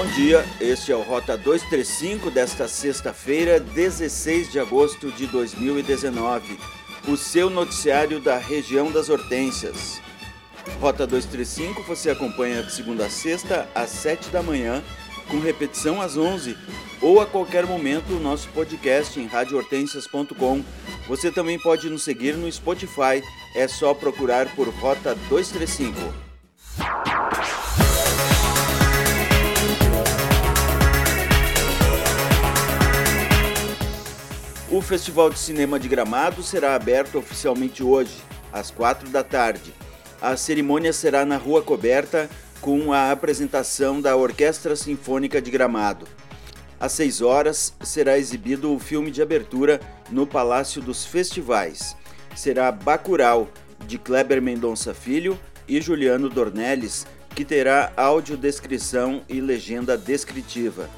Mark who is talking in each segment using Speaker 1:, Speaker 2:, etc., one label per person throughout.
Speaker 1: Bom dia, este é o Rota 235 desta sexta-feira, 16 de agosto de 2019. O seu noticiário da região das Hortênsias. Rota 235 você acompanha de segunda a sexta às 7 da manhã, com repetição às 11 ou a qualquer momento o nosso podcast em radiohortensias.com. Você também pode nos seguir no Spotify, é só procurar por Rota 235. O Festival de Cinema de Gramado será aberto oficialmente hoje, às quatro da tarde. A cerimônia será na Rua Coberta, com a apresentação da Orquestra Sinfônica de Gramado. Às seis horas será exibido o filme de abertura no Palácio dos Festivais. Será Bacurau, de Kleber Mendonça Filho e Juliano Dornelles, que terá audiodescrição e legenda descritiva.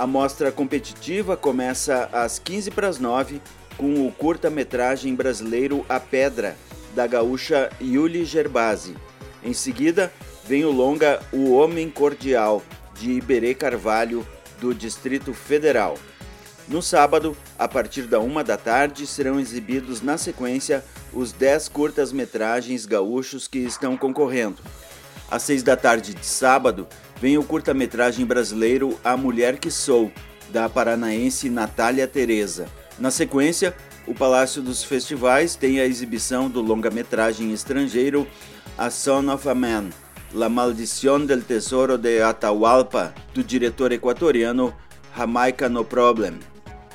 Speaker 1: A mostra competitiva começa às 15 para as 9 com o curta-metragem brasileiro A Pedra, da gaúcha Yuli Gerbasi. Em seguida, vem o longa O Homem Cordial, de Iberê Carvalho, do Distrito Federal. No sábado, a partir da uma da tarde, serão exibidos na sequência os 10 curtas-metragens gaúchos que estão concorrendo. Às seis da tarde de sábado, vem o curta-metragem brasileiro A Mulher que Sou, da paranaense Natália Teresa. Na sequência, o Palácio dos Festivais tem a exibição do longa-metragem estrangeiro A Son of a Man, La Maldición del Tesoro de Atahualpa, do diretor equatoriano Jamaica No Problem.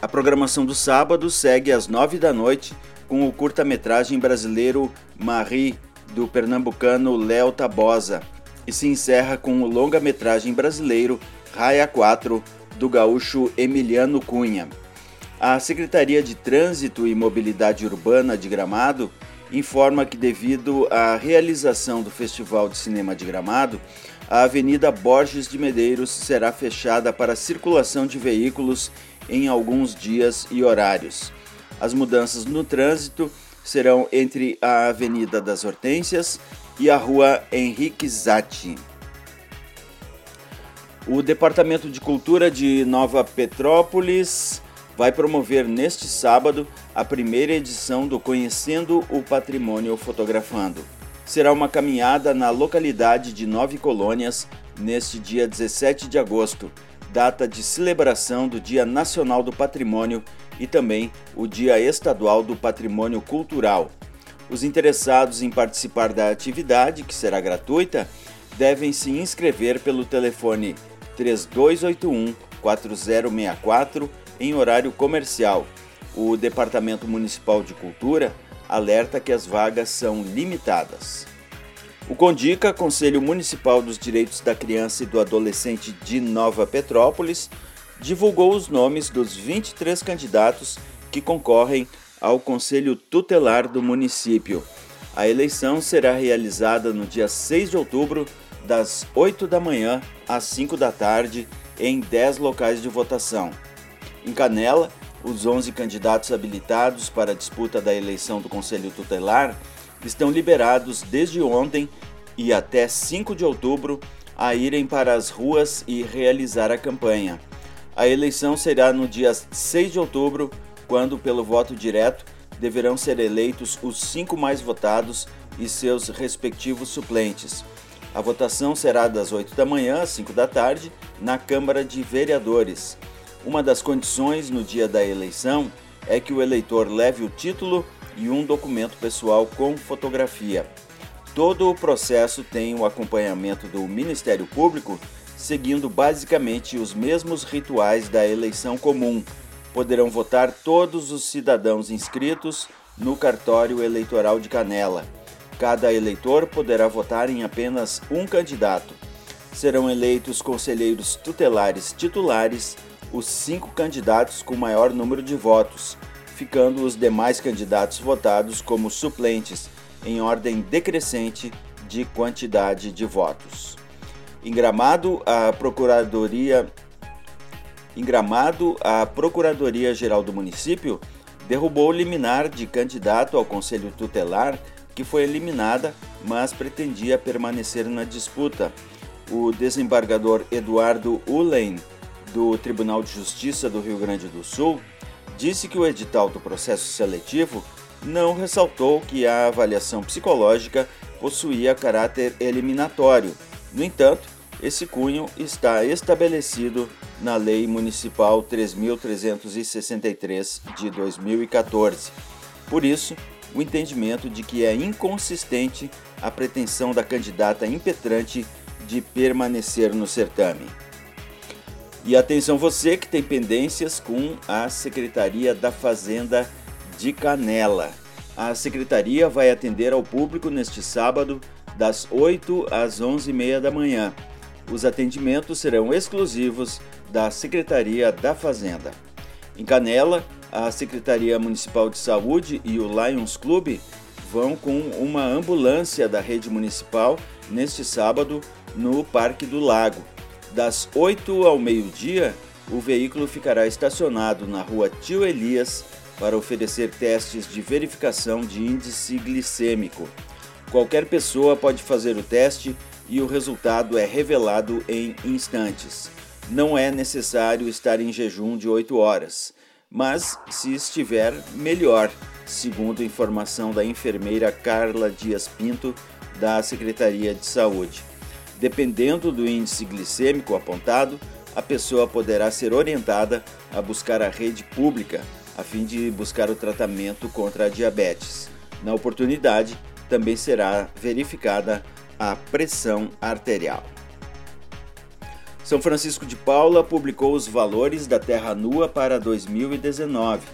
Speaker 1: A programação do sábado segue às nove da noite com o curta-metragem brasileiro Marie, do pernambucano Léo Tabosa e se encerra com o longa-metragem brasileiro Raia 4, do gaúcho Emiliano Cunha. A Secretaria de Trânsito e Mobilidade Urbana de Gramado informa que, devido à realização do Festival de Cinema de Gramado, a Avenida Borges de Medeiros será fechada para circulação de veículos em alguns dias e horários. As mudanças no trânsito serão entre a Avenida das Hortênsias e a rua Henrique Zatti. O Departamento de Cultura de Nova Petrópolis vai promover neste sábado a primeira edição do Conhecendo o Patrimônio Fotografando. Será uma caminhada na localidade de Nove Colônias neste dia 17 de agosto, data de celebração do Dia Nacional do Patrimônio e também o Dia Estadual do Patrimônio Cultural. Os interessados em participar da atividade, que será gratuita, devem se inscrever pelo telefone 3281 4064 em horário comercial. O Departamento Municipal de Cultura alerta que as vagas são limitadas. O Condica, Conselho Municipal dos Direitos da Criança e do Adolescente de Nova Petrópolis, divulgou os nomes dos 23 candidatos que concorrem ao Conselho Tutelar do município. A eleição será realizada no dia 6 de outubro, das 8 da manhã às 5 da tarde, em 10 locais de votação. Em Canela, os 11 candidatos habilitados para a disputa da eleição do Conselho Tutelar estão liberados desde ontem e até 5 de outubro a irem para as ruas e realizar a campanha. A eleição será no dia 6 de outubro, quando, pelo voto direto, deverão ser eleitos os cinco mais votados e seus respectivos suplentes. A votação será das 8 da manhã às 5 da tarde na Câmara de Vereadores. Uma das condições no dia da eleição é que o eleitor leve o título e um documento pessoal com fotografia. Todo o processo tem o acompanhamento do Ministério Público, seguindo basicamente os mesmos rituais da eleição comum, poderão votar todos os cidadãos inscritos no cartório eleitoral de Canela. Cada eleitor poderá votar em apenas um candidato. Serão eleitos conselheiros tutelares titulares os cinco candidatos com maior número de votos, ficando os demais candidatos votados como suplentes, em ordem decrescente de quantidade de votos. Em Gramado, a Procuradoria em Gramado, a Procuradoria-Geral do município derrubou liminar de candidato ao Conselho Tutelar, que foi eliminada, mas pretendia permanecer na disputa. o desembargador Eduardo Ulen, do Tribunal de Justiça do Rio Grande do Sul, disse que o edital do processo seletivo não ressaltou que a avaliação psicológica possuía caráter eliminatório. No entanto, esse cunho está estabelecido na Lei Municipal 3363 de 2014. Por isso, o entendimento de que é inconsistente a pretensão da candidata impetrante de permanecer no certame. E atenção você que tem pendências com a Secretaria da Fazenda de Canela. A secretaria vai atender ao público neste sábado, das 8 às 11h30 da manhã. Os atendimentos serão exclusivos da Secretaria da Fazenda. Em Canela, a Secretaria Municipal de Saúde e o Lions Club vão com uma ambulância da rede municipal neste sábado no Parque do Lago. Das 8 ao meio-dia, o veículo ficará estacionado na rua Tio Elias para oferecer testes de verificação de índice glicêmico. Qualquer pessoa pode fazer o teste e o resultado é revelado em instantes. Não é necessário estar em jejum de 8 horas, mas se estiver, melhor, segundo informação da enfermeira Carla Dias Pinto, da Secretaria de Saúde. Dependendo do índice glicêmico apontado, a pessoa poderá ser orientada a buscar a rede pública a fim de buscar o tratamento contra a diabetes. Na oportunidade, também será verificada a pressão arterial. São Francisco de Paula publicou os valores da terra nua para 2019.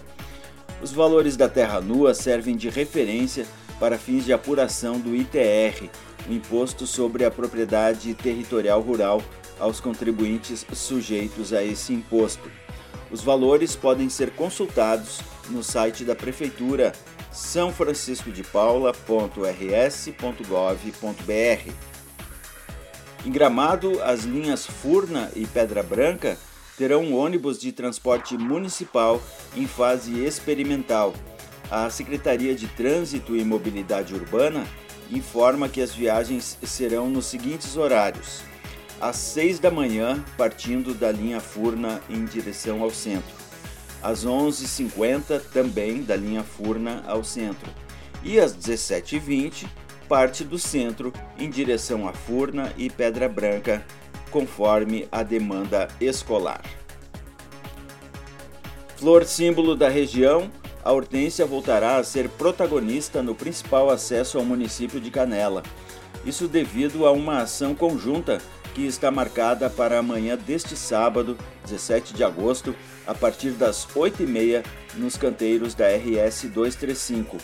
Speaker 1: Os valores da terra nua servem de referência para fins de apuração do ITR, o Imposto sobre a Propriedade Territorial Rural, aos contribuintes sujeitos a esse imposto. Os valores podem ser consultados no site da Prefeitura sãofranciscodepaula.rs.gov.br. Em Gramado, as linhas Furna e Pedra Branca terão ônibus de transporte municipal em fase experimental. A Secretaria de Trânsito e Mobilidade Urbana informa que as viagens serão nos seguintes horários: às 6 da manhã, partindo da linha Furna em direção ao centro. Às 11h50, também da linha Furna ao centro. E às 17h20, parte do centro em direção a Furna e Pedra Branca, conforme a demanda escolar. Flor símbolo da região, a hortência voltará a ser protagonista no principal acesso ao município de Canela. Isso devido a uma ação conjunta que está marcada para amanhã deste sábado, 17 de agosto, a partir das 8h30 nos canteiros da RS 235.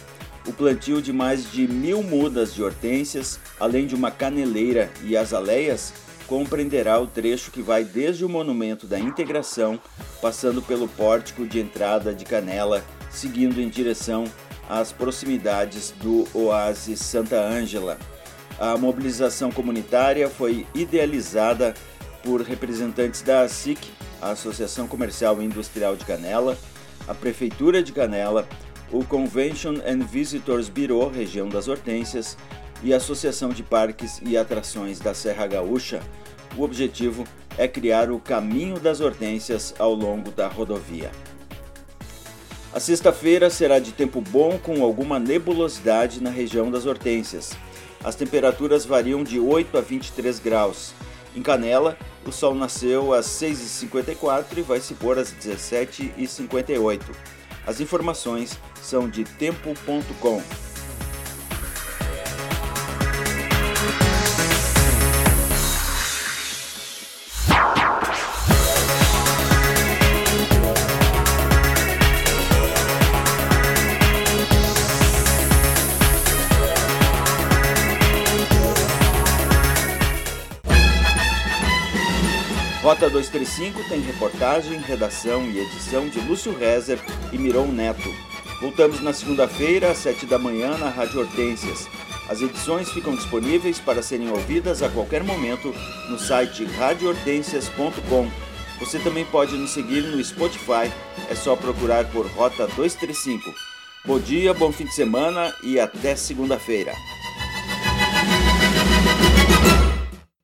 Speaker 1: O plantio de mais de mil mudas de hortênsias, além de uma caneleira e azaleias, compreenderá o trecho que vai desde o Monumento da Integração, passando pelo pórtico de entrada de Canela, seguindo em direção às proximidades do Oásis Santa Ângela. A mobilização comunitária foi idealizada por representantes da ASIC, a Associação Comercial e Industrial de Canela, a Prefeitura de Canela, o Convention and Visitors Bureau, região das Hortênsias, e a Associação de Parques e Atrações da Serra Gaúcha. O objetivo é criar o caminho das hortênsias ao longo da rodovia. A sexta-feira será de tempo bom com alguma nebulosidade na região das hortênsias. As temperaturas variam de 8 a 23 graus. Em Canela, o sol nasceu às 6h54 e vai se pôr às 17h58. As informações são de tempo.com. Rota 235 tem reportagem, redação e edição de Lúcio Rezer e Miron Neto. Voltamos na segunda-feira, às 7 da manhã, na Rádio Hortências. As edições ficam disponíveis para serem ouvidas a qualquer momento no site radiohortências.com. Você também pode nos seguir no Spotify, é só procurar por Rota 235. Bom dia, bom fim de semana e até segunda-feira.